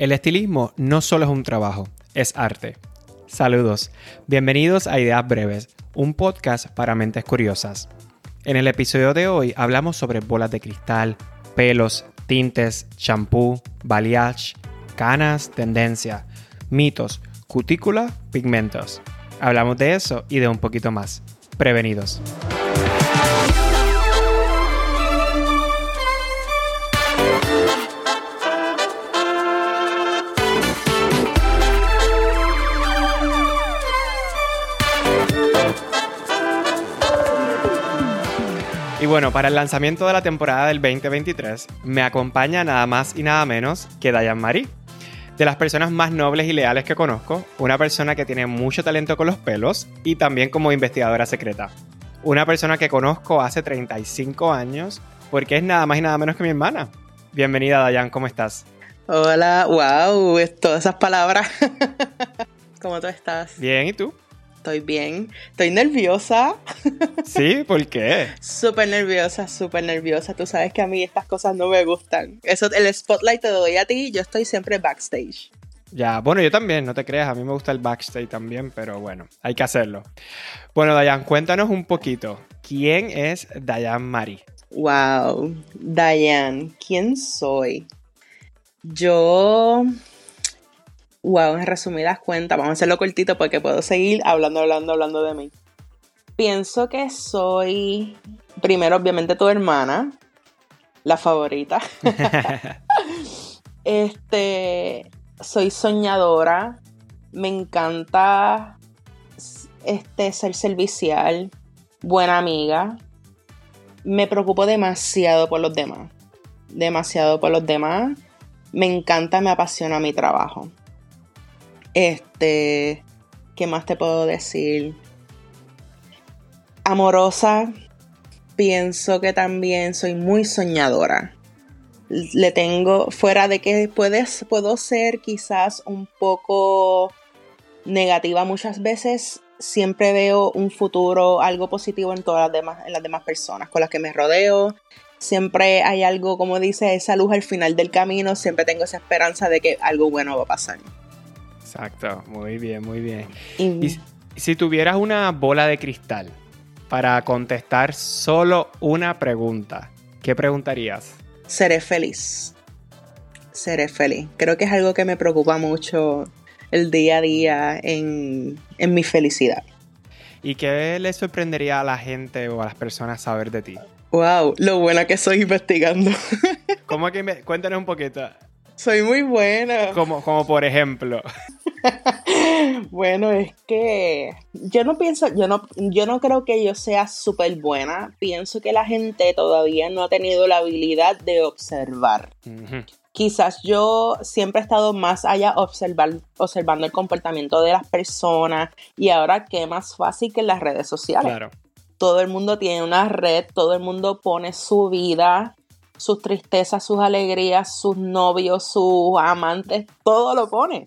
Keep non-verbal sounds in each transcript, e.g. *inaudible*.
El estilismo no solo es un trabajo, es arte. Saludos, bienvenidos a Ideas Breves, un podcast para mentes curiosas. En el episodio de hoy hablamos sobre bolas de cristal, pelos, tintes, champú, balayage, canas, tendencia, mitos, cutícula, pigmentos. Hablamos de eso y de un poquito más. Prevenidos. Y bueno, para el lanzamiento de la temporada del 2023 me acompaña nada más y nada menos que Dayan Marie. De las personas más nobles y leales que conozco, una persona que tiene mucho talento con los pelos y también como investigadora secreta. Una persona que conozco hace 35 años porque es nada más y nada menos que mi hermana. Bienvenida Dayan, ¿cómo estás? Hola, wow, todas esas palabras. *laughs* ¿Cómo tú estás? Bien, ¿y tú? Estoy bien. Estoy nerviosa. *laughs* ¿Sí? ¿Por qué? Súper nerviosa, súper nerviosa. Tú sabes que a mí estas cosas no me gustan. Eso, el spotlight te doy a ti, yo estoy siempre backstage. Ya, bueno, yo también, no te creas, a mí me gusta el backstage también, pero bueno, hay que hacerlo. Bueno, Dayan, cuéntanos un poquito. ¿Quién es Dayan Mari? Wow, Dayan, ¿quién soy? Yo Wow, en resumidas cuentas, vamos a hacerlo cortito porque puedo seguir hablando, hablando, hablando de mí. Pienso que soy, primero, obviamente, tu hermana, la favorita. *laughs* este, soy soñadora, me encanta este, ser servicial, buena amiga. Me preocupo demasiado por los demás, demasiado por los demás. Me encanta, me apasiona mi trabajo. Este, ¿qué más te puedo decir? Amorosa, pienso que también soy muy soñadora. Le tengo, fuera de que puedes, puedo ser quizás un poco negativa muchas veces, siempre veo un futuro, algo positivo en todas las demás, en las demás personas con las que me rodeo. Siempre hay algo, como dice, esa luz al final del camino, siempre tengo esa esperanza de que algo bueno va a pasar. Exacto, muy bien, muy bien. Y, si tuvieras una bola de cristal para contestar solo una pregunta, ¿qué preguntarías? Seré feliz. Seré feliz. Creo que es algo que me preocupa mucho el día a día en, en mi felicidad. ¿Y qué le sorprendería a la gente o a las personas saber de ti? Wow, lo buena que soy investigando. ¿Cómo que me... cuéntanos un poquito? Soy muy buena. Como, como por ejemplo. *laughs* bueno, es que yo no pienso, yo no, yo no creo que yo sea súper buena. Pienso que la gente todavía no ha tenido la habilidad de observar. Quizás yo siempre he estado más allá observar, observando el comportamiento de las personas y ahora qué más fácil que en las redes sociales. Claro. Todo el mundo tiene una red, todo el mundo pone su vida sus tristezas, sus alegrías, sus novios, sus amantes, todo lo pone.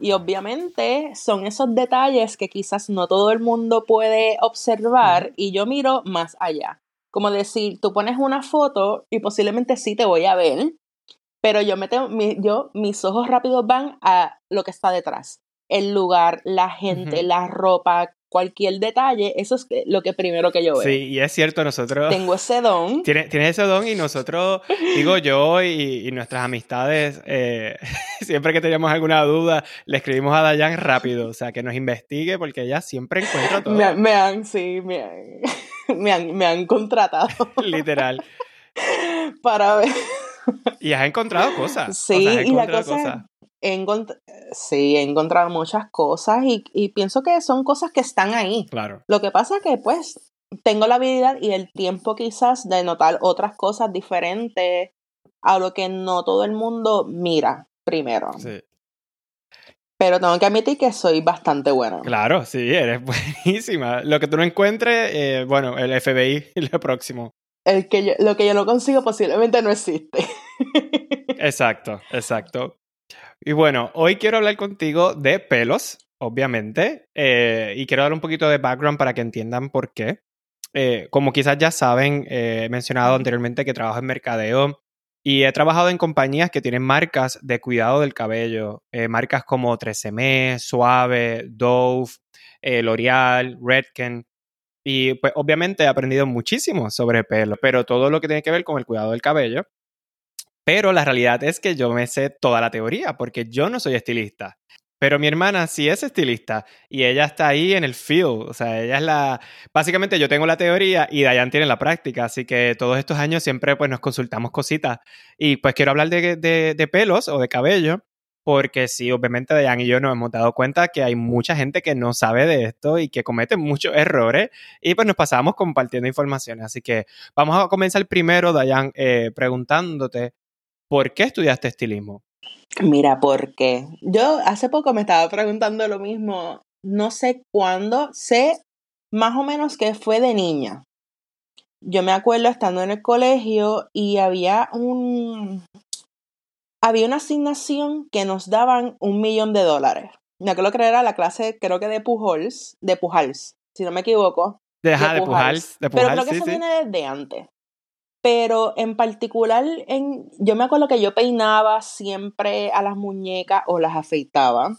Y obviamente son esos detalles que quizás no todo el mundo puede observar y yo miro más allá. Como decir, tú pones una foto y posiblemente sí te voy a ver, pero yo, me tengo, yo mis ojos rápidos van a lo que está detrás. El lugar, la gente, la ropa, cualquier detalle, eso es lo que primero que yo veo. Sí, y es cierto, nosotros... Tengo ese don. *laughs* Tienes, ese don y nosotros, digo yo y, nuestras amistades, eh, *laughs* siempre que tenemos alguna duda, le escribimos a Dayan rápido, o sea, que nos investigue porque ella siempre encuentra todo. Me, han, sí, *laughs* me han, me han, contratado. Literal. Para ver. Y has encontrado cosas. Sí, y la cosa, sí, he encontrado muchas cosas y, pienso que son cosas que están ahí. Claro. Lo que pasa es que pues tengo la habilidad y el tiempo quizás de notar otras cosas diferentes a lo que no todo el mundo mira primero. Sí. Pero tengo que admitir que soy bastante buena. Claro, sí, eres *laughs* buenísima. Lo que tú no encuentres, eh, bueno, el FBI *laughs* lo próximo. El que lo que yo no consigo posiblemente no existe. *laughs* exacto, exacto. Y bueno, hoy quiero hablar contigo de pelos, obviamente, eh, y quiero dar un poquito de background para que entiendan por qué. Eh, como quizás ya saben, eh, he mencionado anteriormente que trabajo en mercadeo Y he trabajado en compañías que tienen marcas de cuidado del cabello, marcas como 13M, Suave, Dove, L'Oreal, Redken. Y pues obviamente he aprendido muchísimo sobre pelo, pero todo lo que tiene que ver con el cuidado del cabello. Pero la realidad es que yo me sé toda la teoría porque yo no soy estilista. Pero mi hermana sí es estilista y ella está ahí en el field. O sea, ella es la. Básicamente yo tengo la teoría y Dayan tiene la práctica. Así que todos estos años siempre pues nos consultamos cositas. Y pues quiero hablar de, de, pelos o de cabello. Porque sí, obviamente Dayan y yo nos hemos dado cuenta que hay mucha gente que no sabe de esto y que comete muchos errores. Y pues nos pasamos compartiendo informaciones. Así que vamos a comenzar primero, Dayan, eh, preguntándote por qué estudiaste estilismo. Mira, porque yo hace poco me estaba preguntando lo mismo, no sé cuándo, sé más o menos que fue de niña. Yo me acuerdo estando en el colegio y había un había una asignación que nos daban un millón de dólares. Me acuerdo que era la clase, creo que de Pujols, de Pujals, si no me equivoco. de, de, Pujals, de Pero creo que eso viene desde antes pero en particular, en, yo me acuerdo que yo peinaba siempre a las muñecas o las afeitaba.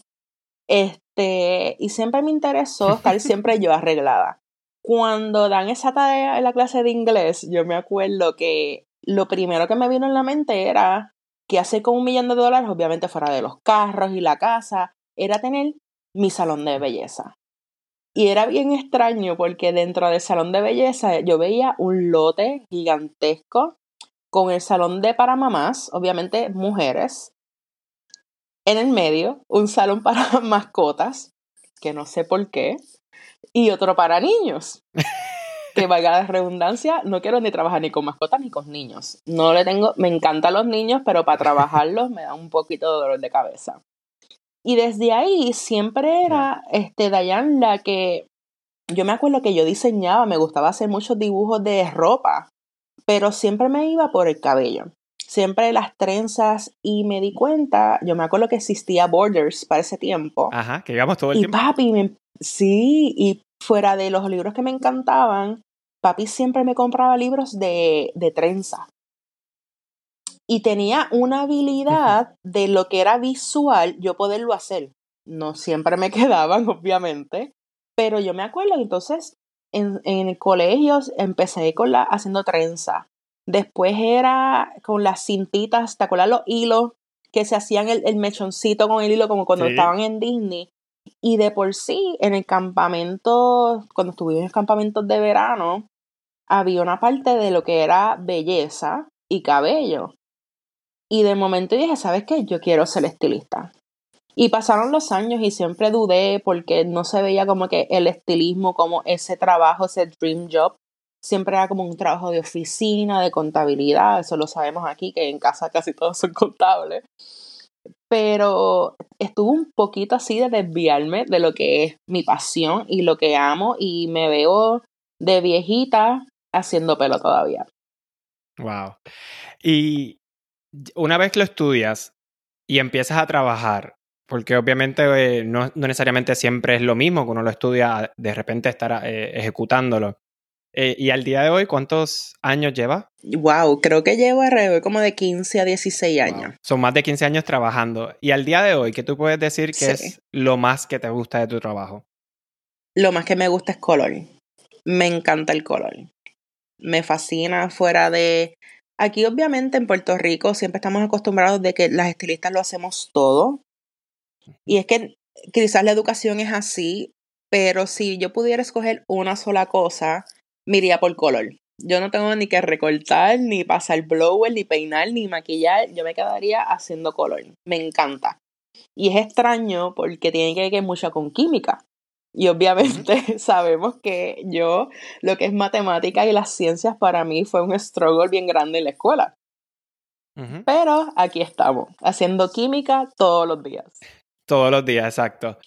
Este, y siempre me interesó estar *laughs* siempre yo arreglada. Cuando dan esa tarea en la clase de inglés, yo me acuerdo que lo primero que me vino en la mente era que hacer con un millón de dólares, obviamente fuera de los carros y la casa, era tener mi salón de belleza. Y era bien extraño porque dentro del salón de belleza yo veía un lote gigantesco con el salón de para mamás, obviamente mujeres. En el medio, un salón *laughs* para mascotas, que no sé por qué, y otro para niños. *laughs* que valga la redundancia, no quiero ni trabajar ni con mascotas ni con niños. No le tengo, me encantan los niños, pero para *laughs* trabajarlos me da un poquito de dolor de cabeza. Y desde ahí siempre era este, Dayan la que yo me acuerdo que yo diseñaba, me gustaba hacer muchos dibujos de ropa, pero siempre me iba por el cabello. Siempre las trenzas y me di cuenta, yo me acuerdo que existía Borders para ese tiempo. Ajá, que íbamos todo el y tiempo. Papi, sí, y fuera de los libros que me encantaban, papi siempre me compraba libros de, de trenza y tenía una habilidad de lo que era visual, yo poderlo hacer. No siempre me *laughs* quedaban, obviamente, pero yo me acuerdo, entonces en, en el colegio empecé con la, haciendo trenza. Después era con las cintitas, ¿te acuerdas los hilos? Que se hacían el, el mechoncito con el hilo como cuando estaban en Disney. Y de por sí, en el campamento, cuando estuvimos en el campamento de verano, había una parte de lo que era belleza y cabello. Y de momento dije, ¿sabes qué? Yo quiero ser estilista. Y pasaron los años y siempre dudé porque no se veía como que el estilismo, como ese trabajo, ese dream job. Siempre era como un trabajo de oficina, de contabilidad. Eso lo sabemos aquí, que en casa casi todos son contables. Pero estuve un poquito así de desviarme de lo que es mi pasión y lo que amo. Y me veo de viejita haciendo pelo todavía. Wow. Y una vez que lo estudias y empiezas a trabajar, porque obviamente eh, no, necesariamente siempre es lo mismo que uno lo estudia, de repente estar eh, ejecutándolo. Eh, y al día de hoy, ¿cuántos años lleva? Wow, creo que llevo alrededor como de 15 a 16 años. Son más de 15 años trabajando. Y al día de hoy, ¿qué tú puedes decir que es lo más que te gusta de tu trabajo? Lo más que me gusta es color. Me encanta el color. Me fascina fuera de Aquí obviamente en Puerto Rico siempre estamos acostumbrados de que las estilistas lo hacemos todo. Y es que quizás la educación es así, pero si yo pudiera escoger una sola cosa, me iría por color. Yo no tengo ni que recortar, ni pasar blower, ni peinar, ni maquillar. Yo me quedaría haciendo color. Me encanta. Y es extraño porque tiene que ver mucho con química. Y obviamente *laughs* sabemos que yo, lo que es matemática y las ciencias para mí fue un struggle bien grande en la escuela. Pero aquí estamos, haciendo química todos los días. Todos los días, exacto.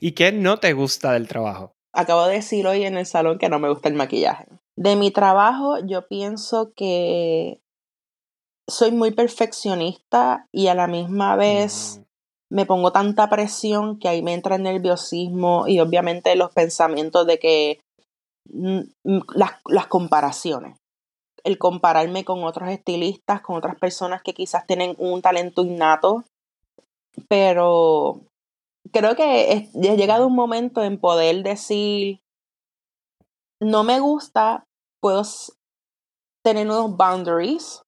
¿Y qué no te gusta del trabajo? Acabo de decir hoy en el salón que no me gusta el maquillaje. De mi trabajo, yo pienso que soy muy perfeccionista y a la misma vez me pongo tanta presión que ahí me entra el nerviosismo y obviamente los pensamientos de que mm, mm, las, las comparaciones. el compararme con otros estilistas, con otras personas que quizás tienen un talento innato, pero creo que he llegado un momento en poder decir, no me gusta, puedo tener unos boundaries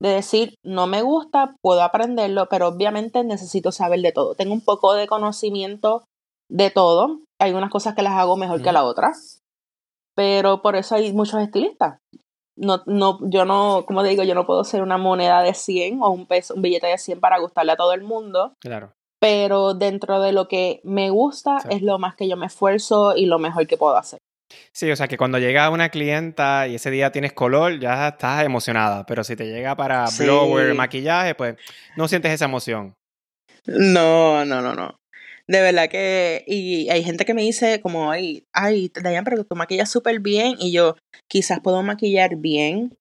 de decir, no me gusta, puedo aprenderlo, pero obviamente necesito saber de todo. Tengo un poco de conocimiento de todo. Hay unas cosas que las hago mejor que la otra, pero por eso hay muchos estilistas. No, no, yo no, como digo, yo no puedo ser una moneda de 100 o un peso, un billete de 100 para gustarle a todo el mundo. Claro. Pero dentro de lo que me gusta es lo más que yo me esfuerzo y lo mejor que puedo hacer. Sí, o sea que cuando llega una clienta y ese día tienes color, ya estás emocionada. Pero si te llega para blower, maquillaje, pues no sientes esa emoción. No, no, no, no. De verdad que, y hay gente que me dice como, ay, ay, Dayan, pero tú maquillas súper bien y yo quizás puedo maquillar bien,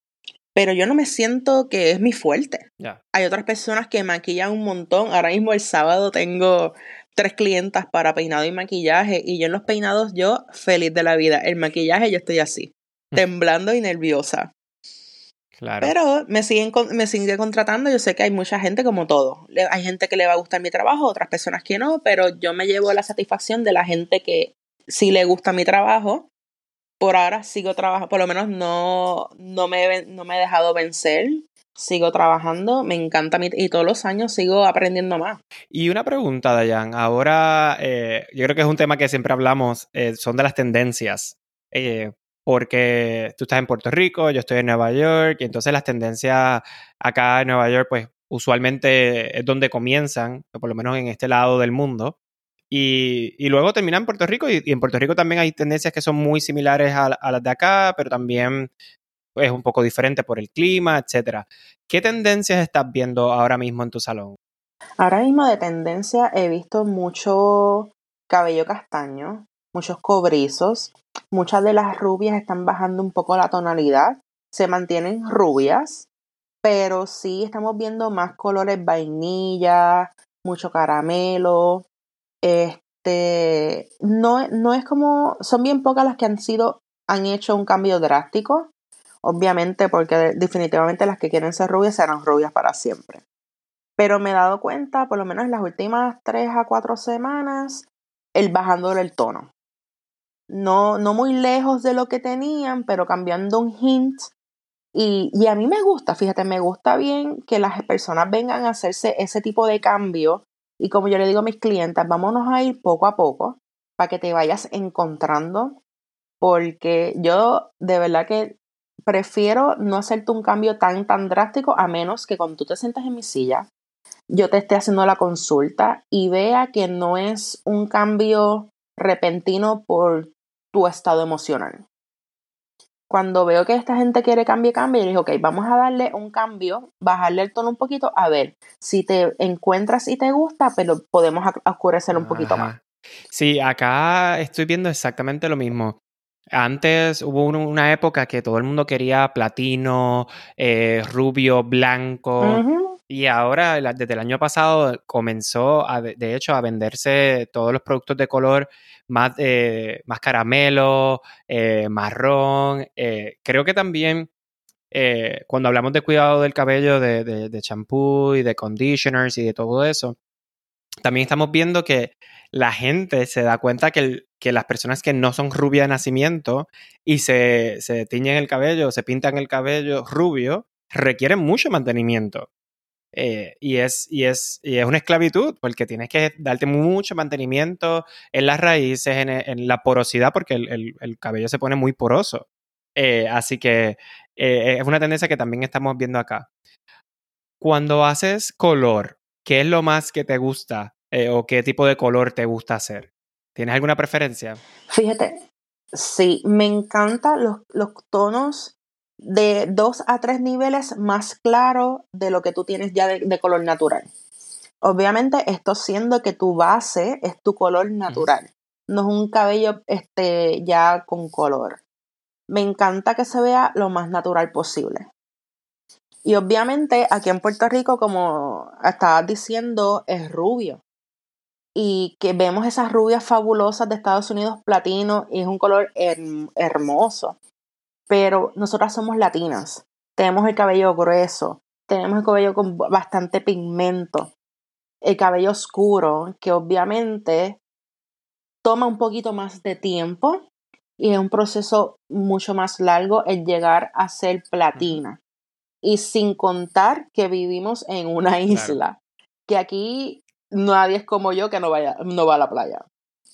pero yo no me siento que es mi fuerte. Hay otras personas que maquillan un montón. Ahora mismo el sábado tengo tres clientas para peinado y maquillaje y yo en los peinados yo feliz de la vida. El maquillaje yo estoy así, temblando y nerviosa. Claro. Pero me siguen me sigue contratando, yo sé que hay mucha gente como todo. Hay gente que le va a gustar mi trabajo, otras personas que no, pero yo me llevo la satisfacción de la gente que sí le gusta mi trabajo. Por ahora sigo trabajando, por lo menos no, no, me, no me he dejado vencer sigo trabajando, me encanta y todos los años sigo aprendiendo más. Y una pregunta, Dayan, ahora eh, yo creo que es un tema que siempre hablamos, eh, son de las tendencias. Eh, porque tú estás en Puerto Rico, yo estoy en Nueva York, y entonces las tendencias acá en Nueva York, pues usualmente es donde comienzan, por lo menos en este lado del mundo. Y, y luego terminan en Puerto Rico, y, en Puerto Rico también hay tendencias que son muy similares a las de acá, pero también es un poco diferente por el clima, etcétera. ¿Qué tendencias estás viendo ahora mismo en tu salón? Ahora mismo de tendencia he visto mucho cabello castaño, muchos cobrizos, muchas de las rubias están bajando un poco la tonalidad, se mantienen rubias, pero sí estamos viendo más colores vainilla, mucho caramelo, este, no, no es como, son bien pocas las que han sido, han hecho un cambio drástico, obviamente porque definitivamente las que quieren ser rubias serán rubias para siempre. Pero me he dado cuenta, por lo menos en las últimas tres a cuatro semanas, el bajándole el tono. No, no muy lejos de lo que tenían, pero cambiando un hint. Y, y a mí me gusta, fíjate, me gusta bien que las personas vengan a hacerse ese tipo de cambio. Y como yo le digo a mis clientes, vámonos a ir poco a poco para que te vayas encontrando. Porque yo de verdad que prefiero no hacerte un cambio tan, tan drástico a menos que cuando tú te sientas en mi silla, yo te esté haciendo la consulta y vea que no es un cambio repentino por tu estado emocional. Cuando veo que esta gente quiere cambio, cambio, yo digo, ok, vamos a darle un cambio, bajarle el tono un poquito, a ver si te encuentras y te gusta, pero podemos oscurecer un poquito más. Sí, acá estoy viendo exactamente lo mismo. Antes hubo una época que todo el mundo quería platino, eh, rubio, blanco. Y ahora, desde el año pasado, comenzó, de hecho, a venderse todos los productos de color más, eh, más caramelo, eh, marrón. creo que también cuando hablamos de cuidado del cabello, de champú y de conditioners y de todo eso, también estamos viendo que la gente se da cuenta que, que las personas que no son rubias de nacimiento y se, se tiñen el cabello, se pintan el cabello rubio, requieren mucho mantenimiento. Eh, y, es, y, es, y es una esclavitud porque tienes que darte mucho mantenimiento en las raíces, en, la porosidad, porque el, cabello se pone muy poroso. Eh, así que eh, es una tendencia que también estamos viendo acá. Cuando haces color, ¿qué es lo más que te gusta o qué tipo de color te gusta hacer? ¿Tienes alguna preferencia? Fíjate, sí, me encantan los, los tonos de dos a tres niveles más claros de lo que tú tienes ya de, color natural. Obviamente, esto siendo que tu base es tu color natural, no es un cabello este, ya con color. Me encanta que se vea lo más natural posible. Y obviamente aquí en Puerto Rico, como estabas diciendo, es rubio y que vemos esas rubias fabulosas de Estados Unidos platino y es un color hermoso. Pero nosotras somos latinas tenemos el cabello grueso, tenemos el cabello con bastante pigmento, el cabello oscuro, que obviamente toma un poquito más de tiempo y es un proceso mucho más largo el llegar a ser platina. Y sin contar que vivimos en una isla, que aquí nadie es como yo que no, vaya, no va a la playa.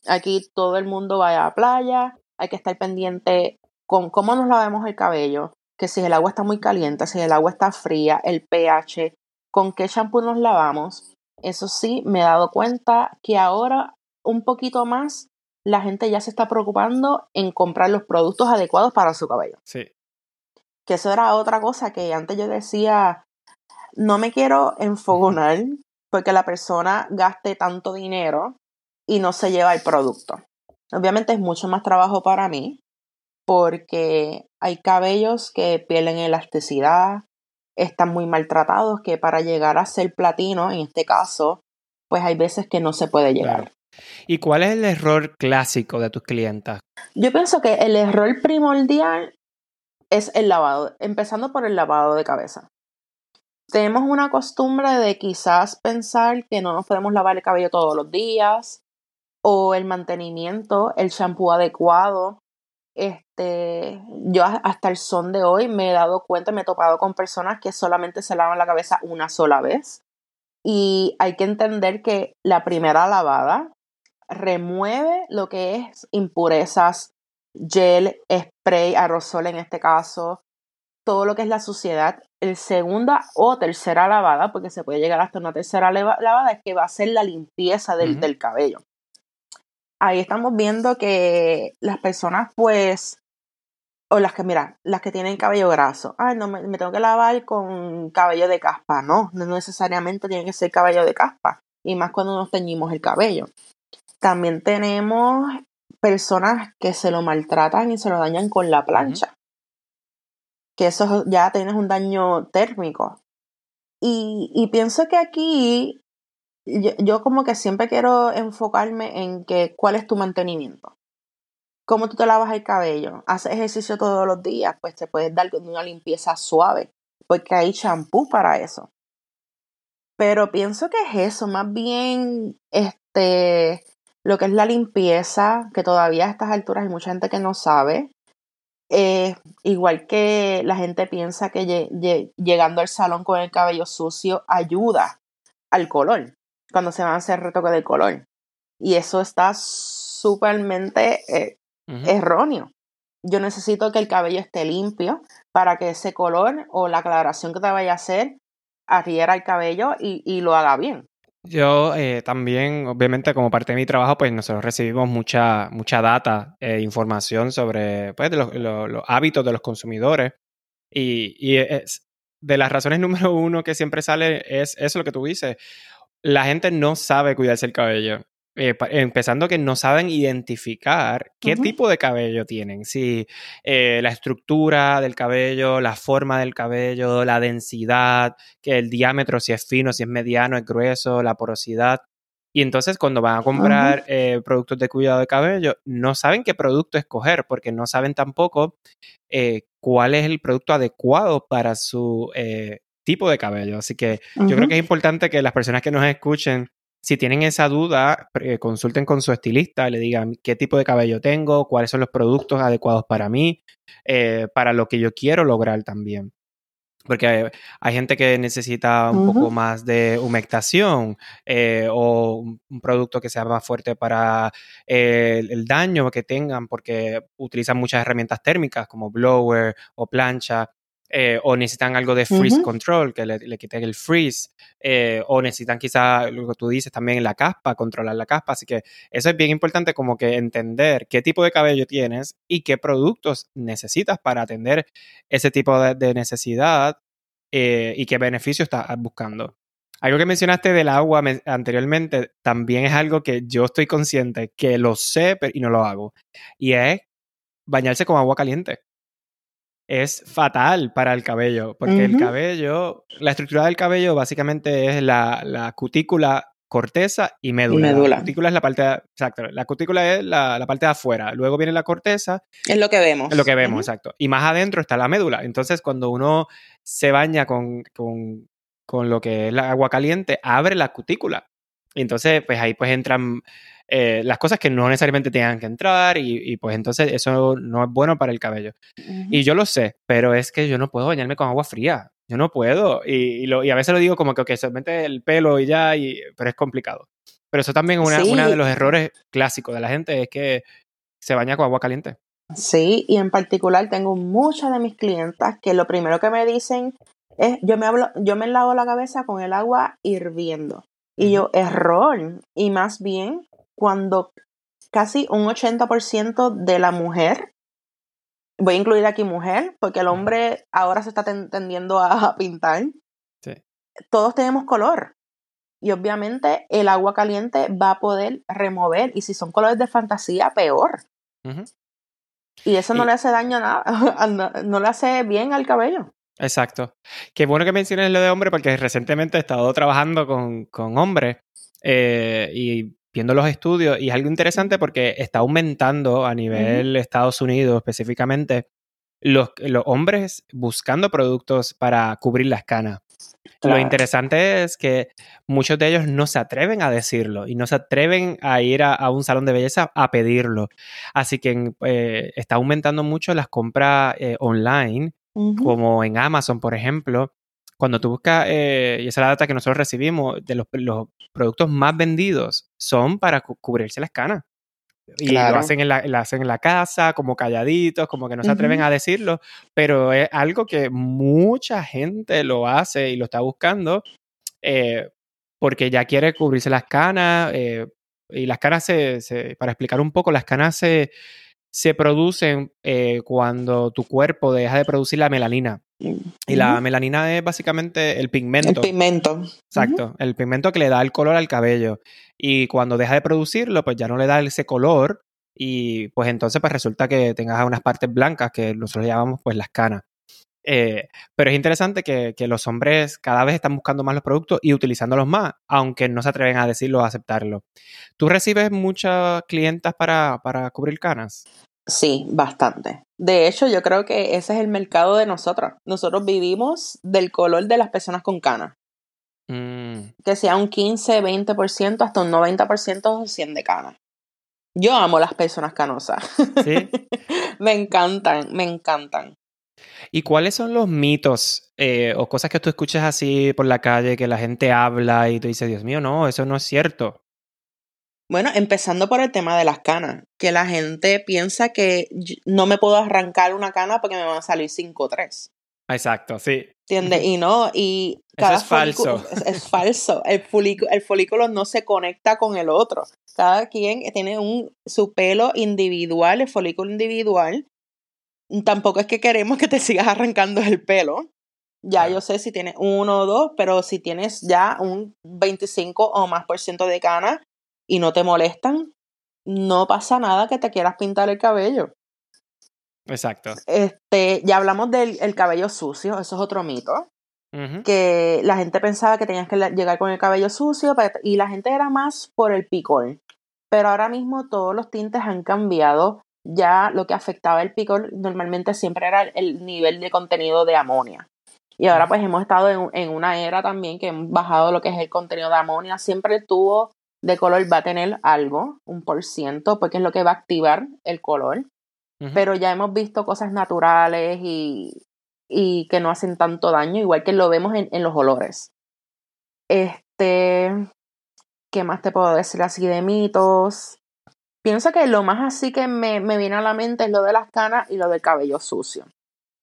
Aquí todo el mundo va a la playa, hay que estar pendiente con cómo nos lavamos el cabello, que si el agua está muy caliente, si el agua está fría, el pH, con qué shampoo nos lavamos. Eso sí, me he dado cuenta que ahora un poquito más la gente ya se está preocupando en comprar los productos adecuados para su cabello. Sí. Que eso era otra cosa que antes yo decía, no me quiero enfogonar porque la persona gaste tanto dinero y no se lleva el producto. Obviamente es mucho más trabajo para mí porque hay cabellos que pierden elasticidad, están muy maltratados, que para llegar a ser platino, en este caso, pues hay veces que no se puede llegar. ¿Y cuál es el error clásico de tus clientas? Yo pienso que el error primordial es el lavado, empezando por el lavado de cabeza. Tenemos una costumbre de quizás pensar que no nos podemos lavar el cabello todos los días o el mantenimiento, el shampoo adecuado. Este, yo hasta el son de hoy me he dado cuenta, me he topado con personas que solamente se lavan la cabeza una sola vez. Y hay que entender que la primera lavada remueve lo que es impurezas, gel, spray, aerosol en este caso, todo lo que es la suciedad. El segunda o tercera lavada, porque se puede llegar hasta una tercera lavada, es que va a ser la limpieza del, del cabello. Ahí estamos viendo que las personas, pues, o las que, mira, las que tienen cabello graso, ay, no, me, me, tengo que lavar con cabello de caspa, no, no necesariamente tiene que ser cabello de caspa, y más cuando nos teñimos el cabello. También tenemos personas que se lo maltratan y se lo dañan con la plancha. Que eso ya tienes un daño térmico. Y, y pienso que aquí yo, yo, como que siempre quiero enfocarme en que cuál es tu mantenimiento. ¿Cómo tú te lavas el cabello? ¿Haces ejercicio todos los días? Pues te puedes dar una limpieza suave, porque hay champú para eso. Pero pienso que es eso, más bien este lo que es la limpieza, que todavía a estas alturas hay mucha gente que no sabe. Eh, igual que la gente piensa que llegando al salón con el cabello sucio ayuda al color, cuando se van a hacer retoque de color. Y eso está súpermente eh, erróneo. Yo necesito que el cabello esté limpio para que ese color o la aclaración que te vaya a hacer adhiera al cabello y, y lo haga bien. Yo eh, también, obviamente, como parte de mi trabajo, pues nosotros recibimos mucha, mucha data e información sobre pues, los, hábitos de los consumidores. Y, y es, de las razones *laughs* número uno que siempre sale es eso lo que tú dices. La gente no sabe cuidarse el cabello. Eh, empezando que no saben identificar qué tipo de cabello tienen, si eh, la estructura del cabello, la forma del cabello, la densidad, que el diámetro, si es fino, si es mediano, es grueso, la porosidad. Y entonces cuando van a comprar eh, productos de cuidado de cabello, no saben qué producto escoger porque no saben tampoco cuál es el producto adecuado para su tipo de cabello. Así que yo creo que es importante que las personas que nos escuchen si tienen esa duda, consulten con su estilista, le digan qué tipo de cabello tengo, cuáles son los productos adecuados para mí, eh, para lo que yo quiero lograr también. Porque hay, gente que necesita un poco más de humectación eh, o un producto que sea más fuerte para eh, el daño que tengan porque utilizan muchas herramientas térmicas como blower o plancha. Eh, o necesitan algo de freeze control, que le, le quiten el freeze, eh, o necesitan quizá, lo que tú dices también, la caspa, controlar la caspa. Así que eso es bien importante como que entender qué tipo de cabello tienes y qué productos necesitas para atender ese tipo de, necesidad eh, y qué beneficio estás buscando. Algo que mencionaste del agua anteriormente también es algo que yo estoy consciente que lo sé y no lo hago. Y es bañarse con agua caliente es fatal para el cabello, porque el cabello, la estructura del cabello básicamente es la, cutícula corteza y médula. La cutícula es la parte, exacto, la cutícula es la, parte de afuera, luego viene la corteza. Es lo que vemos. Es lo que vemos, exacto. Y más adentro está la médula. Entonces, cuando uno se baña con, con, lo que es el agua caliente, abre la cutícula. Y entonces, pues ahí pues entran eh, las cosas que no necesariamente tengan que entrar y, pues entonces eso no es bueno para el cabello. Y yo lo sé, pero es que yo no puedo bañarme con agua fría. Yo no puedo. Y, y, a veces lo digo como que okay, solamente el pelo y ya, y, pero es complicado. Pero eso también es una, uno de los errores clásicos de la gente, es que se baña con agua caliente. Sí, y en particular tengo muchas de mis clientas que lo primero que me dicen es, yo me, hablo, yo me lavo la cabeza con el agua hirviendo. Y yo, error. Y más bien, cuando casi un 80% de la mujer voy a incluir aquí mujer, porque el hombre ahora se está tendiendo a pintar. Sí. Todos tenemos color. Y obviamente el agua caliente va a poder remover. Y si son colores de fantasía, peor. Y eso no le hace daño a nada, *laughs* no, le hace bien al cabello. Exacto. Qué bueno que menciones lo de hombre, porque recientemente he estado trabajando con, con hombres eh, y viendo los estudios y es algo interesante porque está aumentando a nivel Estados Unidos específicamente los, los, hombres buscando productos para cubrir las canas. Lo interesante es que muchos de ellos no se atreven a decirlo y no se atreven a ir a, un salón de belleza a pedirlo. Así que eh, está aumentando mucho las compras eh, online, como en Amazon, por ejemplo, cuando tú buscas, eh, y esa es la data que nosotros recibimos, de los, productos más vendidos son para cubrirse las canas. Y lo hacen en la, hacen en la casa, como calladitos, como que no se atreven a decirlo, pero es algo que mucha gente lo hace y lo está buscando eh, porque ya quiere cubrirse las canas. Eh, y las canas, se, para explicar un poco, las canas se, se producen cuando tu cuerpo deja de producir la melanina. Y la melanina es básicamente el pigmento. El pigmento. Exacto, el pigmento que le da el color al cabello. Y cuando deja de producirlo, pues ya no le da ese color y pues entonces pues resulta que tengas unas partes blancas que nosotros llamamos pues las canas. Eh, pero es interesante que, los hombres cada vez están buscando más los productos y utilizándolos más, aunque no se atreven a decirlo o a aceptarlo. ¿Tú recibes muchas clientas para, para cubrir canas? Sí, bastante. De hecho, yo creo que ese es el mercado de nosotros. Nosotros vivimos del color de las personas con canas. Mm. Que sea un 15, 20%, hasta un 90% o 100 de canas. Yo amo las personas canosas. ¿Sí? *laughs* me encantan, me encantan. ¿Y cuáles son los mitos eh, o cosas que tú escuchas así por la calle que la gente habla y tú dices, Dios mío, no, eso no es cierto? Bueno, empezando por el tema de las canas, que la gente piensa que no me puedo arrancar una cana porque me van a salir 5 o 3. Exacto, sí. ¿Entiendes? *laughs* Y no, y cada Eso es falso. *laughs* Es, falso. El folículo, el folículo no se conecta con el otro. Cada quien tiene un, su pelo individual, el folículo individual. Tampoco es que queremos que te sigas arrancando el pelo. Ya yo sé si tienes uno o dos, pero si tienes ya un 25 o más por ciento de cana, y no te molestan, no pasa nada que te quieras pintar el cabello. Exacto. Este, ya hablamos del cabello sucio, eso es otro mito. Que la gente pensaba que tenías que llegar con el cabello sucio y la gente era más por el picor. Pero ahora mismo todos los tintes han cambiado. Ya lo que afectaba el picor normalmente siempre era el nivel de contenido de amonia. Y ahora pues hemos estado en, en, una era también que hemos bajado lo que es el contenido de amonia. Siempre tuvo de color va a tener algo, un por ciento, porque es lo que va a activar el color. Pero ya hemos visto cosas naturales y, y, que no hacen tanto daño, igual que lo vemos en, en los olores. Este, ¿qué más te puedo decir así de mitos? Pienso que lo más así que me, me viene a la mente es lo de las canas y lo del cabello sucio.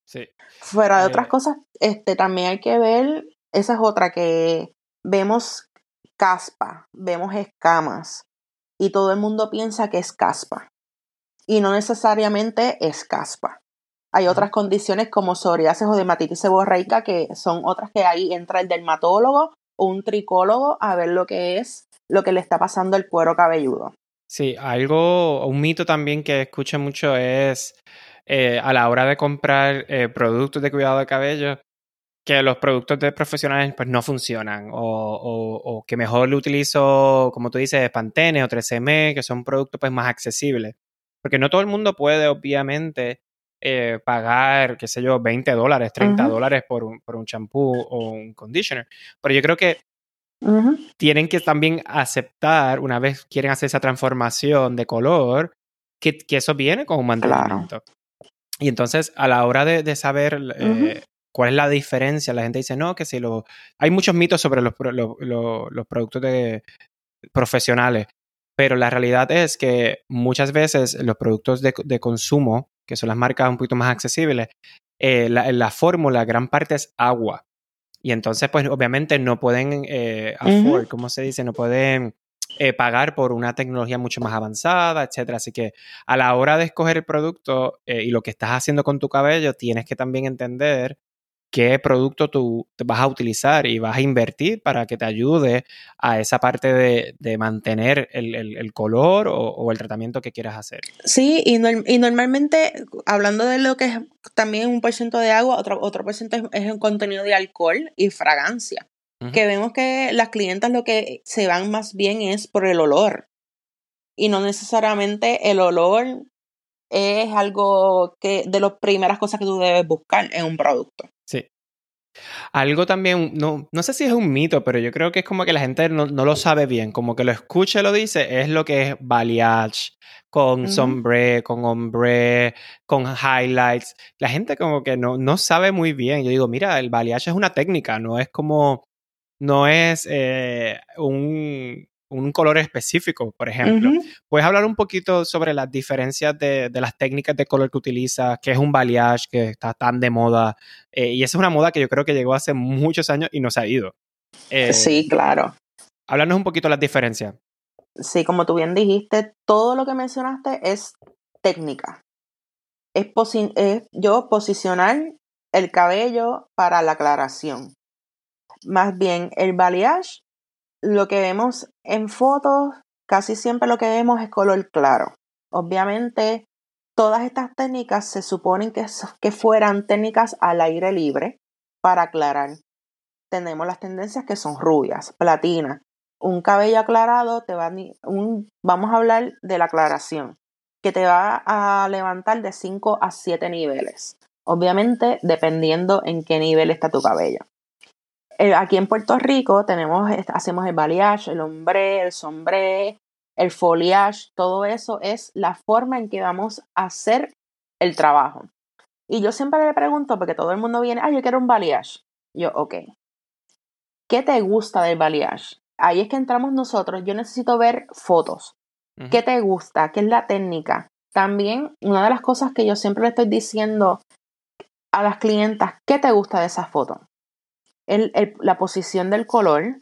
Sí. Fuera de otras eh, cosas, este, también hay que ver, esa es otra que vemos caspa, vemos escamas y todo el mundo piensa que es caspa y no necesariamente es caspa. Hay otras condiciones como psoriasis o dermatitis seborreica que son otras que ahí entra el dermatólogo o un tricólogo a ver lo que es lo que le está pasando al cuero cabelludo. Sí, algo, un mito también que escucho mucho es eh, a la hora de comprar eh, productos de cuidado de cabello, que los productos de profesionales pues no funcionan o, que mejor lo utilizo, como tú dices, Pantene o 3M, que son productos pues más accesibles. Porque no todo el mundo puede, obviamente, eh, pagar, qué sé yo, 20 dólares, 30 dólares por un, por un champú o un conditioner. Pero yo creo que tienen que también aceptar, una vez quieren hacer esa transformación de color, que, eso viene con un mantenimiento. Y entonces, a la hora de, saber eh, cuál es la diferencia, la gente dice, no, que si lo... Hay muchos mitos sobre los, los productos de, profesionales, pero la realidad es que muchas veces los productos de, consumo, que son las marcas un poquito más accesibles, eh, la, la, fórmula, gran parte es agua. Y entonces, pues obviamente no pueden eh, afford, ¿cómo se dice? No pueden eh, pagar por una tecnología mucho más avanzada, etcétera. Así que a la hora de escoger el producto eh, y lo que estás haciendo con tu cabello, tienes que también entender qué producto tú vas a utilizar y vas a invertir para que te ayude a esa parte de, mantener el, color o, el tratamiento que quieras hacer. Sí, y, normalmente, hablando de lo que es también un por ciento de agua, otro, otro por ciento es, un contenido de alcohol y fragancia. Que vemos que las clientas lo que se van más bien es por el olor. Y no necesariamente el olor es algo que de las primeras cosas que tú debes buscar en un producto. Algo también, no, no sé si es un mito, pero yo creo que es como que la gente no, lo sabe bien, como que lo escucha y lo dice, es lo que es balayage, con sombre, con ombre, con highlights. La gente como que no, no sabe muy bien. Yo digo, mira, el balayage es una técnica, no es como, no es eh, un, un color específico, por ejemplo. ¿Puedes hablar un poquito sobre las diferencias de, las técnicas de color que utilizas, qué es un balayage que está tan de moda? Eh, y esa es una moda que yo creo que llegó hace muchos años y no se ha ido. Eh, sí, claro. Háblanos un poquito de las diferencias. Sí, como tú bien dijiste, todo lo que mencionaste es técnica. Es, es yo posicionar el cabello para la aclaración. Más bien, el balayage lo que vemos en fotos, casi siempre lo que vemos es color claro. Obviamente, todas estas técnicas se suponen que, que fueran técnicas al aire libre para aclarar. Tenemos las tendencias que son rubias, platinas. Un cabello aclarado te va un, vamos a hablar de la aclaración, que te va a levantar de 5 a 7 niveles. Obviamente, dependiendo en qué nivel está tu cabello. Eh, aquí en Puerto Rico tenemos, hacemos el balayage, el ombre, el sombré, el foliage, todo eso es la forma en que vamos a hacer el trabajo. Y yo siempre le pregunto, porque todo el mundo viene, ah, yo quiero un balayage. Yo, ok. ¿Qué te gusta del balayage? Ahí es que entramos nosotros. Yo necesito ver fotos. ¿Qué te gusta? ¿Qué es la técnica? También, una de las cosas que yo siempre le estoy diciendo a las clientas, ¿qué te gusta de esa foto? La posición del color,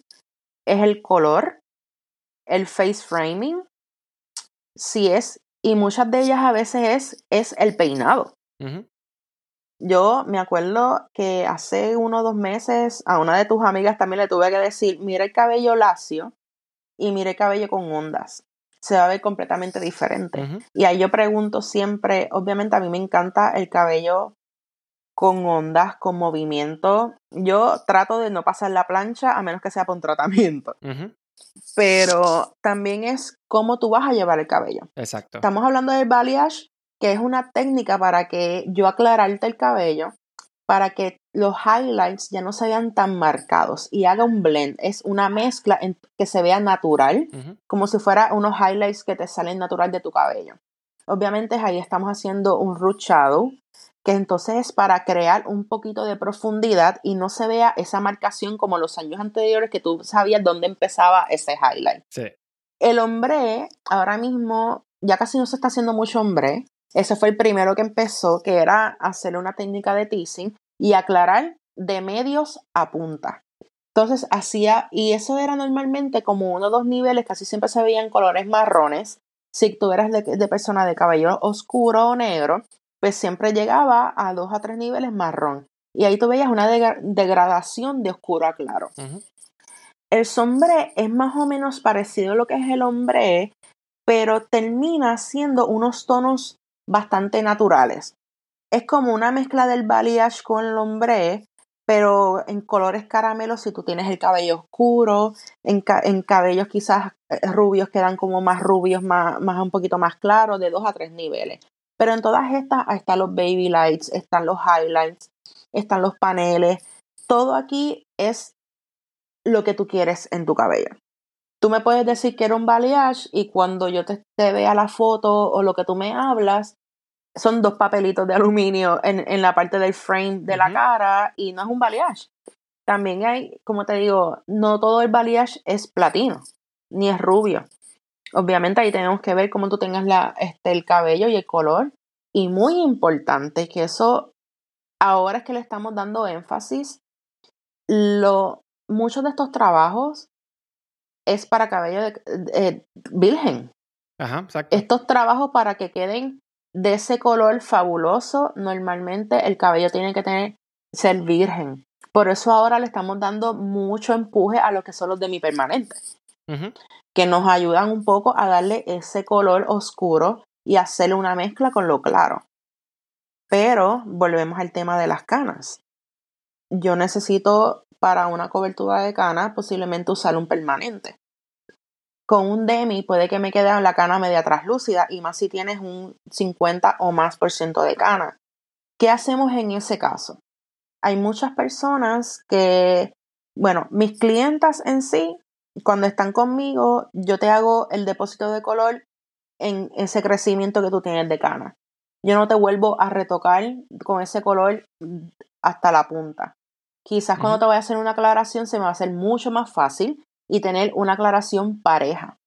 es el color, el face framing, si es, y muchas de ellas a veces es, es el peinado. Yo me acuerdo que hace uno o dos meses a una de tus amigas también le tuve que decir, mira el cabello lacio y mira el cabello con ondas. Se va a ver completamente diferente. Y ahí yo pregunto siempre, obviamente a mí me encanta el cabello con ondas, con movimiento. Yo trato de no pasar la plancha a menos que sea por un tratamiento. Pero también es cómo tú vas a llevar el cabello. Exacto. Estamos hablando del balayage, que es una técnica para que yo aclararte el cabello, para que los highlights ya no se vean tan marcados y haga un blend. Es una mezcla en que se vea natural, como si fuera unos highlights que te salen natural de tu cabello. Obviamente ahí estamos haciendo un root shadow, que entonces es para crear un poquito de profundidad y no se vea esa marcación como los años anteriores que tú sabías dónde empezaba ese highlight. Sí. El hombre, ahora mismo, ya casi no se está haciendo mucho hombre. Ese fue el primero que empezó, que era hacer una técnica de teasing y aclarar de medios a punta. Entonces hacía, y eso era normalmente como uno o dos niveles, casi siempre se veían colores marrones. Si tú eras de, de persona de cabello oscuro o negro, pues siempre llegaba a dos a tres niveles marrón. Y ahí tú veías una degradación de oscuro a claro. El sombré es más o menos parecido a lo que es el hombre, pero termina siendo unos tonos bastante naturales. Es como una mezcla del balayage con el hombre, pero en colores caramelos si tú tienes el cabello oscuro, en, en cabellos quizás eh, rubios quedan como más rubios, más, más un poquito más claros, de dos a tres niveles. Pero en todas estas están los baby lights, están los highlights, están los paneles. Todo aquí es lo que tú quieres en tu cabello. Tú me puedes decir que era un balayage y cuando yo te, te vea la foto o lo que tú me hablas, son dos papelitos de aluminio en, en la parte del frame de la cara y no es un balayage. También hay, como te digo, no todo el balayage es platino, ni es rubio. Obviamente ahí tenemos que ver cómo tú tengas la, este, el cabello y el color. Y muy importante que eso, ahora es que le estamos dando énfasis, lo, muchos de estos trabajos es para cabello de, eh, virgen. Ajá, exacto. Estos trabajos para que queden de ese color fabuloso, normalmente el cabello tiene que tener, ser virgen. Por eso ahora le estamos dando mucho empuje a lo que son los demipermanentes, que nos ayudan un poco a darle ese color oscuro y hacerle una mezcla con lo claro. Pero volvemos al tema de las canas. Yo necesito para una cobertura de canas posiblemente usar un permanente con un demi puede que me quede la cana media traslúcida y más si tienes un 50 o más por ciento de cana. ¿Qué hacemos en ese caso? Hay muchas personas que, bueno, mis clientas en sí, cuando están conmigo, yo te hago el depósito de color en ese crecimiento que tú tienes de cana. Yo no te vuelvo a retocar con ese color hasta la punta. Quizás cuando te voy a hacer una aclaración se me va a hacer mucho más fácil y tener una aclaración pareja.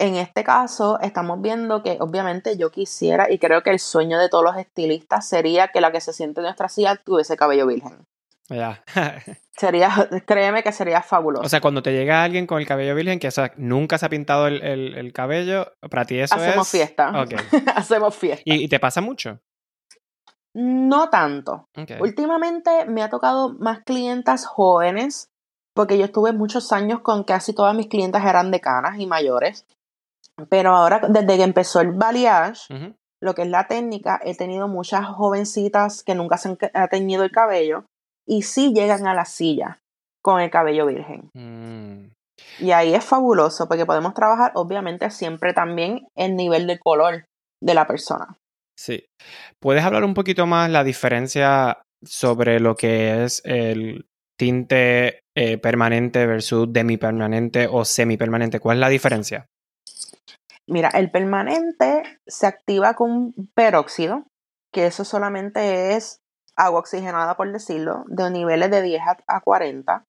En este caso, estamos viendo que obviamente yo quisiera, y creo que el sueño de todos los estilistas sería que la que se siente en nuestra silla tuviese cabello virgen. Ya. *laughs* sería, créeme que sería fabuloso. O sea, cuando te llega alguien con el cabello virgen que nunca se ha pintado el, cabello, para ti eso Hacemos fiesta. *laughs* Hacemos fiesta. ¿Y, te pasa mucho? No tanto. Últimamente me ha tocado más clientas jóvenes porque yo estuve muchos años con casi todas mis clientes eran decanas y mayores. Pero ahora, desde que empezó el balayage, lo que es la técnica, he tenido muchas jovencitas que nunca se han teñido el cabello y sí llegan a la silla con el cabello virgen. Mm. Y ahí es fabuloso porque podemos trabajar, obviamente, siempre también el nivel de color de la persona. Sí. ¿Puedes hablar un poquito más la diferencia sobre lo que es el tinte eh, permanente versus demipermanente o semipermanente? ¿Cuál es la diferencia? Mira, el permanente se activa con peróxido, que eso solamente es agua oxigenada, por decirlo, de niveles de 10 a 40.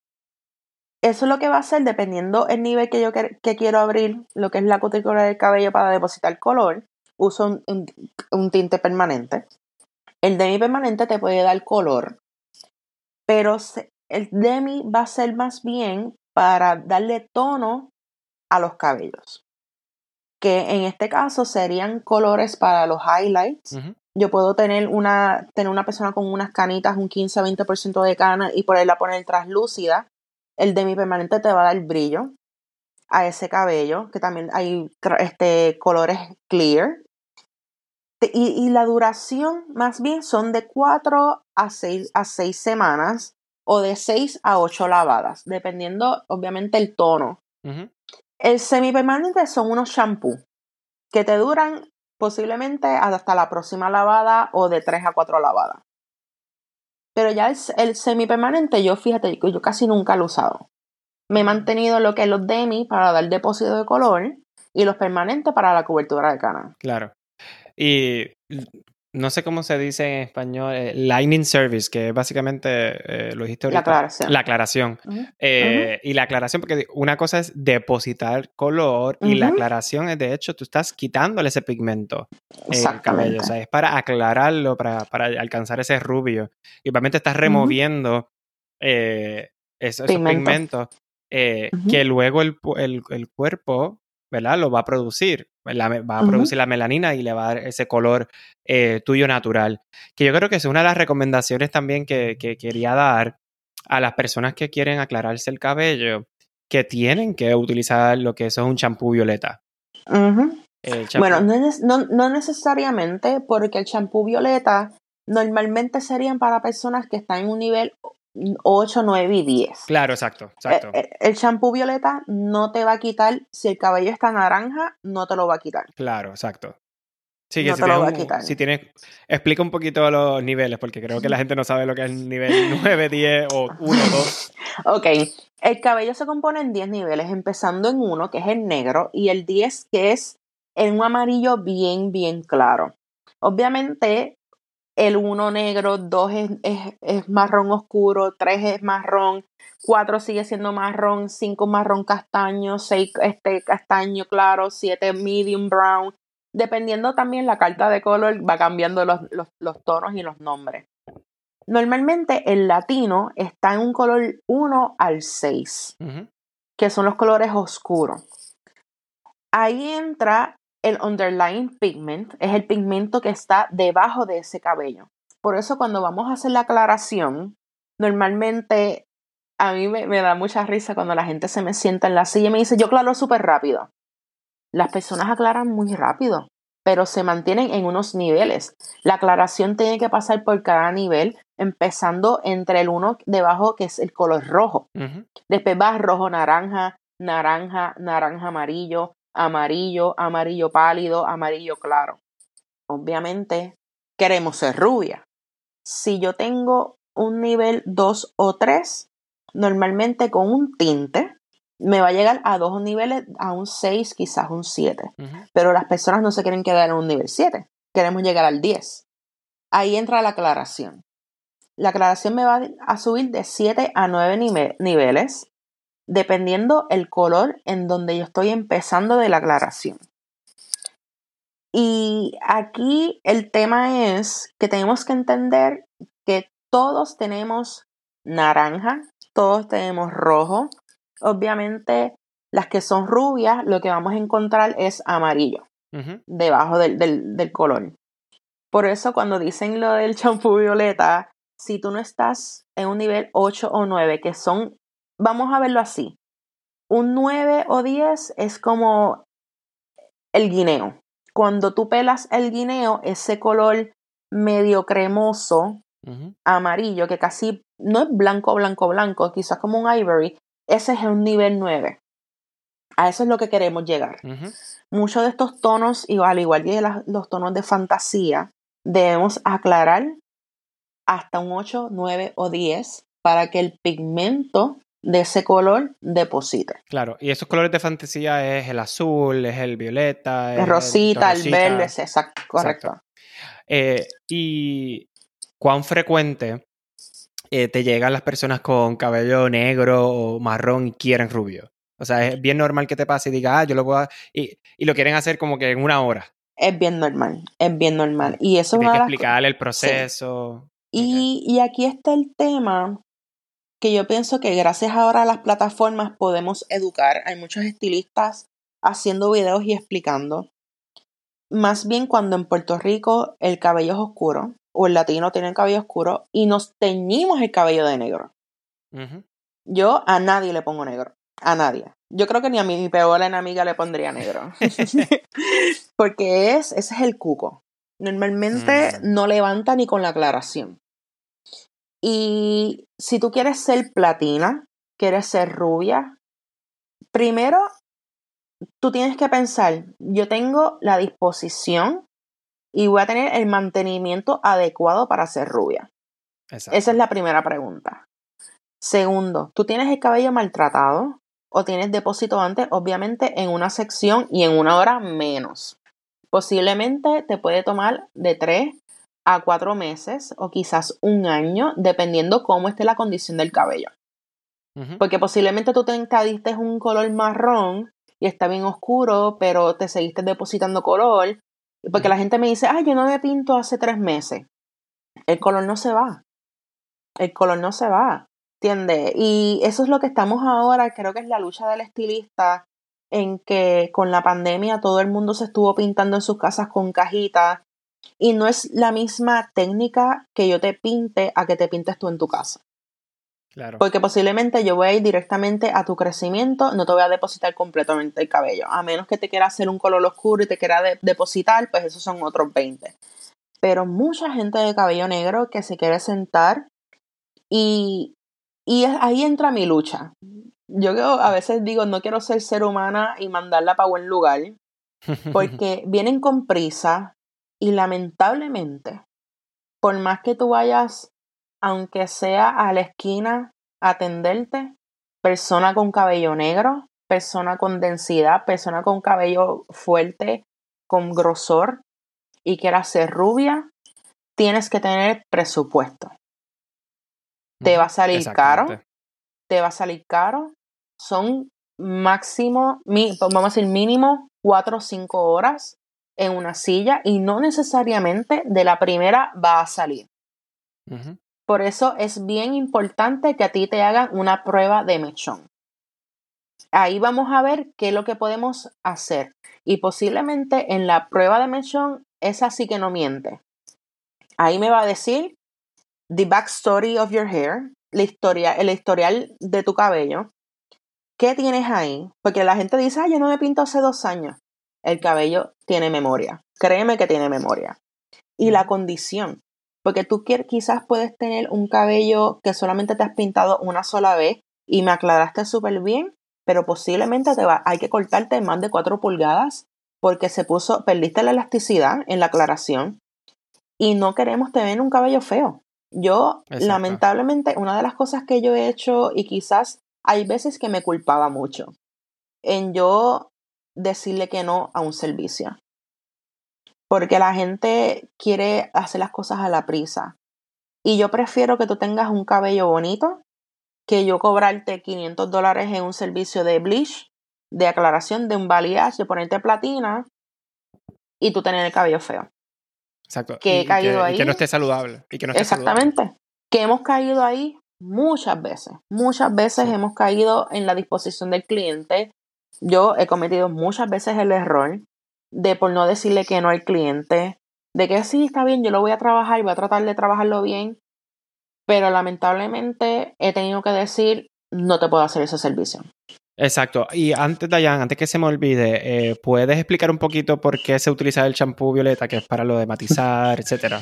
Eso es lo que va a hacer dependiendo el nivel que yo que quiero abrir, lo que es la cutícula del cabello para depositar color, uso un, un tinte permanente. El demi-permanente te puede dar color, pero el demi va a ser más bien para darle tono a los cabellos. Que en este caso serían colores para los highlights. Yo puedo tener una, tener una persona con unas canitas, un 15-20% de cana y ponerla poner translúcida. El demi permanente te va a dar brillo a ese cabello, que también hay este, colores clear. Y, y, la duración más bien son de 4 a 6, a 6 semanas o de 6 a 8 lavadas, dependiendo obviamente el tono. El semipermanente son unos shampoos que te duran posiblemente hasta la próxima lavada o de 3 a 4 lavadas. Pero ya el, el semipermanente, yo fíjate, yo casi nunca lo he usado. Me he mantenido lo que es los demi para dar depósito de color y los permanentes para la cobertura de cana. Claro. Y no sé cómo se dice en español, eh, Lightning Service, que es básicamente, eh, lo dijiste ahorita. La aclaración. La aclaración. Eh, y la aclaración, porque una cosa es depositar color y la aclaración es, de hecho, tú estás quitándole ese pigmento al cabello. O sea, es para aclararlo, para, alcanzar ese rubio. Y obviamente estás removiendo esos, pigmentos que luego el, el cuerpo ¿verdad? Lo va a producir, va a producir la melanina y le va a dar ese color eh, tuyo natural. Que yo creo que es una de las recomendaciones también que, quería dar a las personas que quieren aclararse el cabello, que tienen que utilizar lo que eso es un champú violeta. Bueno, no, no, necesariamente porque el champú violeta normalmente serían para personas que están en un nivel 8, 9 y 10. Claro, exacto, exacto. Eh, eh, el champú violeta no te va a quitar, si el cabello está naranja, no te lo va a quitar. Claro, exacto. Sí, que no si, te lo va a quitar. si tienes, explica un poquito los niveles, porque creo que la gente no sabe lo que es el nivel *laughs* 9, 10 o 1, 2. *laughs* ok, el cabello se compone en 10 niveles, empezando en 1, que es el negro, y el 10, que es en un amarillo bien, bien claro. Obviamente, el 1 negro, 2 es, marrón oscuro, 3 es marrón, 4 sigue siendo marrón, 5 marrón castaño, 6 este, castaño claro, 7 medium brown. Dependiendo también la carta de color, va cambiando los, tonos y los nombres. Normalmente el latino está en un color 1 al 6, que son los colores oscuros. Ahí entra el underlying pigment es el pigmento que está debajo de ese cabello. Por eso cuando vamos a hacer la aclaración, normalmente a mí me, da mucha risa cuando la gente se me sienta en la silla y me dice, yo aclaro súper rápido. Las personas aclaran muy rápido, pero se mantienen en unos niveles. La aclaración tiene que pasar por cada nivel, empezando entre el uno debajo, que es el color rojo. Después va rojo naranja, naranja, naranja amarillo, amarillo, amarillo pálido, amarillo claro. Obviamente queremos ser rubia. Si yo tengo un nivel 2 o 3, normalmente con un tinte me va a llegar a dos niveles, a un 6, quizás un 7. Pero las personas no se quieren quedar en un nivel 7, queremos llegar al 10. Ahí entra la aclaración. La aclaración me va a subir de 7 a 9 niveles dependiendo el color en donde yo estoy empezando de la aclaración. Y aquí el tema es que tenemos que entender que todos tenemos naranja, todos tenemos rojo. Obviamente las que son rubias lo que vamos a encontrar es amarillo debajo del, del color. Por eso cuando dicen lo del *laughs* champú violeta, si tú no estás en un nivel 8 o 9, que son vamos a verlo así. Un 9 o 10 es como el guineo. Cuando tú pelas el guineo, ese color medio cremoso, amarillo, que casi no es blanco, blanco, blanco, quizás como un ivory, ese es un nivel 9. A eso es lo que queremos llegar. Muchos de estos tonos, al igual que los tonos de fantasía, debemos aclarar hasta un 8, 9 o 10 para que el pigmento de ese color deposite. Claro, y esos colores de fantasía es el azul, es el violeta, el rosita, el, verde, exacto, correcto. Eh, y cuán frecuente eh, te llegan las personas con cabello negro o marrón y quieren rubio. O sea, es bien normal que te pase y diga, ah, yo lo puedo. Y, y lo quieren hacer como que en una hora. Es bien normal, es bien normal. Y eso Tienes que explicarle el proceso. Y, y aquí está el tema que yo pienso que gracias ahora a las plataformas podemos educar. Hay muchos estilistas haciendo videos y explicando. Más bien cuando en Puerto Rico el cabello es oscuro o el latino tiene el cabello oscuro y nos teñimos el cabello de negro. Yo a nadie le pongo negro. A nadie. Yo creo que ni a mi peor enemiga le pondría negro. *laughs* *laughs* Porque es, ese es el cuco. Normalmente mm. no levanta ni con la aclaración. Y si tú quieres ser platina, quieres ser rubia, primero tú tienes que pensar, yo tengo la disposición y voy a tener el mantenimiento adecuado para ser rubia. Esa es la primera pregunta. Segundo, tú tienes el cabello maltratado o tienes depósito antes, obviamente en una sección y en una hora menos. Posiblemente te puede tomar de 3 a cuatro meses o quizás un año, dependiendo cómo esté la condición del cabello. Porque posiblemente tú te encadiste un color marrón y está bien oscuro, pero te seguiste depositando color. Porque la gente me dice, ay, yo no me pinto hace tres meses. El color no se va. El color no se va. ¿Entiendes? Y eso es lo que estamos ahora, creo que es la lucha del estilista, en que con la pandemia todo el mundo se estuvo pintando en sus casas con cajitas y no es la misma técnica que yo te pinte a que te pintes tú en tu casa. Claro. Porque posiblemente yo voy a ir directamente a tu crecimiento, no te voy a depositar completamente el cabello. A menos que te quiera hacer un color oscuro y te quiera depositar, pues esos son otros 20. pero mucha gente de cabello negro que se quiere sentar y, y ahí entra mi lucha. Yo a veces digo, no quiero ser ser humana y mandarla para buen lugar, *laughs* porque vienen con prisa y lamentablemente, por más que tú vayas, aunque sea a la esquina, a atenderte, persona con cabello negro, persona con densidad, persona con cabello fuerte, con grosor y quiera ser rubia, tienes que tener presupuesto. Te va a salir caro, te va a salir caro, son máximo, vamos a decir mínimo, cuatro o cinco horas en una silla y no necesariamente de la primera va a salir. Por eso es bien importante que a ti te hagan una prueba de mechón. Ahí vamos a ver qué es lo que podemos hacer. Y posiblemente en la prueba de mechón, es así que no miente. Ahí me va a decir the backstory of your hair, la historia, el historial de tu cabello. ¿Qué tienes ahí? Porque la gente dice, ah, yo no me pinto hace dos años. El cabello tiene memoria. Créeme que tiene memoria. Y la condición. Porque tú quizás puedes tener un cabello que solamente te has pintado una sola vez y me aclaraste súper bien, pero posiblemente te va, hay que cortarte más de 4 pulgadas porque se puso, perdiste la elasticidad en la aclaración y no queremos tener un cabello feo. Yo, lamentablemente, una de las cosas que yo he hecho y quizás hay veces que me culpaba mucho en yo decirle que no a un servicio. Porque la gente quiere hacer las cosas a la prisa. Y yo prefiero que tú tengas un cabello bonito que yo cobrarte 500 dólares en un servicio de bleach, de aclaración, de un balayage, de ponerte platina y tú tener el cabello feo. Exacto. Que he caído ahí. Y que no esté saludable. Y que no exactamente. Que hemos caído ahí muchas veces. Muchas veces hemos caído en la disposición del cliente. Yo he cometido muchas veces el error de por no decirle que no al cliente, de que sí, está bien, yo lo voy a trabajar y voy a tratar de trabajarlo bien, pero lamentablemente he tenido que decir, no te puedo hacer ese servicio. Exacto. Y antes, Dayan, antes que se me olvide, eh, ¿puedes explicar un poquito por qué se utiliza el champú violeta, que es para lo de matizar, *laughs* etcétera?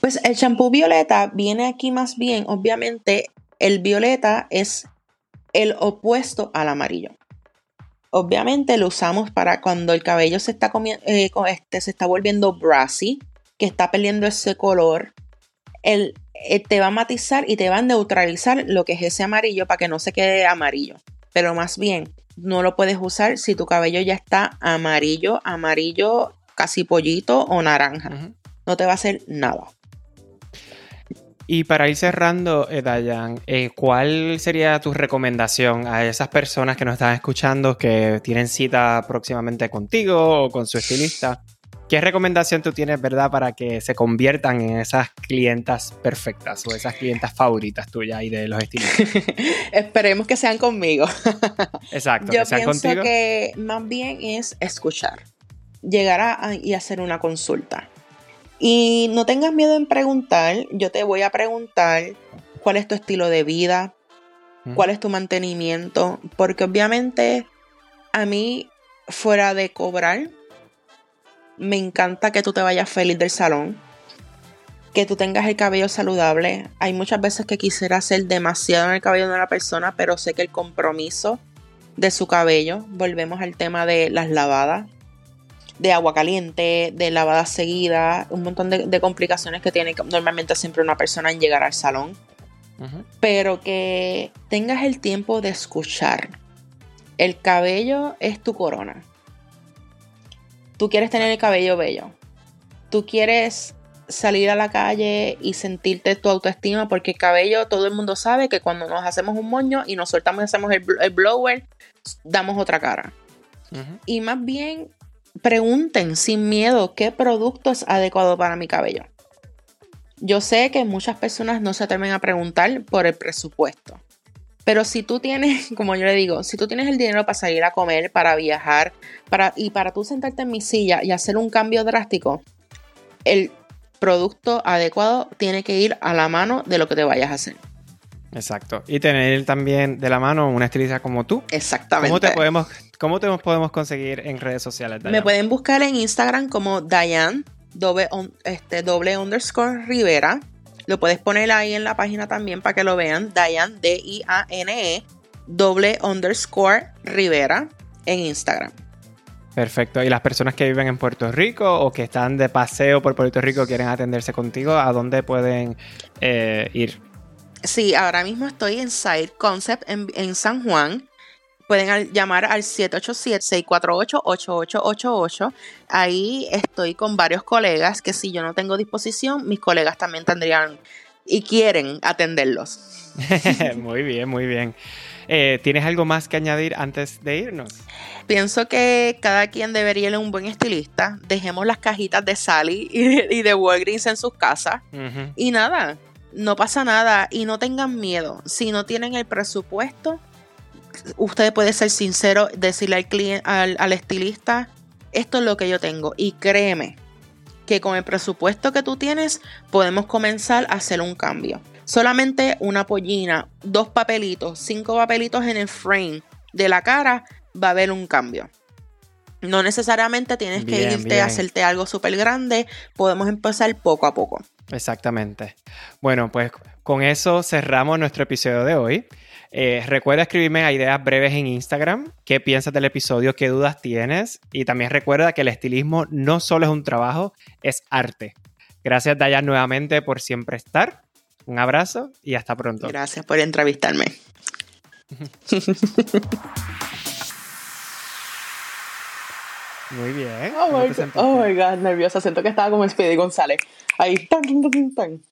Pues el champú violeta viene aquí más bien, obviamente, el violeta es el opuesto al amarillo. Obviamente lo usamos para cuando el cabello se está, eh, este, se está volviendo brassy, que está perdiendo ese color. El eh, te va a matizar y te va a neutralizar lo que es ese amarillo para que no se quede amarillo. Pero más bien, no lo puedes usar si tu cabello ya está amarillo, amarillo, casi pollito o naranja. No te va a hacer nada. Y para ir cerrando, eh, Dayan, eh, ¿cuál sería tu recomendación a esas personas que nos están escuchando que tienen cita próximamente contigo o con su estilista? ¿Qué recomendación tú tienes, verdad, para que se conviertan en esas clientas perfectas o esas clientas favoritas tuyas y de los estilos? *laughs* Esperemos que sean conmigo. *laughs* Exacto. Yo pienso que más bien es escuchar, llegar a, y hacer una consulta. Y no tengas miedo en preguntar, yo te voy a preguntar cuál es tu estilo de vida, cuál es tu mantenimiento, porque obviamente a mí, fuera de cobrar, me encanta que tú te vayas feliz del salón, que tú tengas el cabello saludable. Hay muchas veces que quisiera hacer demasiado en el cabello de una persona, pero sé que el compromiso de su cabello, volvemos al tema de las lavadas, de agua caliente, de lavadas seguidas, un montón de, complicaciones que tiene normalmente siempre una persona en llegar al salón. Pero que tengas el tiempo de escuchar. El cabello es tu corona. Tú quieres tener el cabello bello. Tú quieres salir a la calle y sentirte tu autoestima porque el cabello todo el mundo sabe que cuando nos hacemos un moño y nos soltamos y hacemos el, blower, damos otra cara. Y más bien pregunten sin miedo qué producto es adecuado para mi cabello. Yo sé que muchas personas no se atreven a preguntar por el presupuesto. Pero si tú tienes, *laughs* como yo le digo, si tú tienes el dinero para salir a comer, para viajar, para, y para tú sentarte en mi silla y hacer un cambio drástico, el producto adecuado tiene que ir a la mano de lo que te vayas a hacer. Exacto. Y tener también de la mano una estilista como tú. Exactamente. ¿Cómo te podemos, cómo te podemos conseguir en redes sociales? Me pueden buscar en Instagram como Diane doble, este, doble underscore Rivera. Lo puedes poner ahí en la página también para que lo vean. Diane, D-I-A-N-E, doble underscore Rivera en Instagram. Perfecto. ¿Y las personas que viven en Puerto Rico o que están de paseo por Puerto Rico quieren atenderse contigo, a dónde pueden eh, ir? Sí, ahora mismo estoy en Side Concept en, San Juan. Pueden llamar al 787-648-8888. Ahí estoy con varios colegas que si yo no tengo disposición, mis colegas también tendrían y quieren atenderlos. *laughs* muy bien, muy bien. Eh, ¿Tienes algo más que añadir antes de irnos? Pienso que cada quien debería ser un buen estilista. Dejemos las cajitas de Sally y de, Walgreens en sus casas. Y nada, no pasa nada y no tengan miedo. Si no tienen el presupuesto, usted puede ser sincero, decirle al cliente, al, estilista, esto es lo que yo tengo. Y créeme que con el presupuesto que tú tienes podemos comenzar a hacer un cambio. Solamente una pollina, dos papelitos, cinco papelitos en el frame de la cara, va a haber un cambio. No necesariamente tienes que irte a hacerte algo súper grande, podemos empezar poco a poco. Exactamente. Bueno, pues con eso cerramos nuestro episodio de hoy. Eh, recuerda escribirme a ideas breves en Instagram, qué piensas del episodio, qué dudas tienes y también recuerda que el estilismo no solo es un trabajo, es arte. Gracias Dayan nuevamente por siempre estar. Un abrazo y hasta pronto. Gracias por entrevistarme. *laughs* Muy bien. Oh my, God, oh my God, nerviosa. Siento que estaba como Speedy González. Ahí, tan, tan, tan, tan.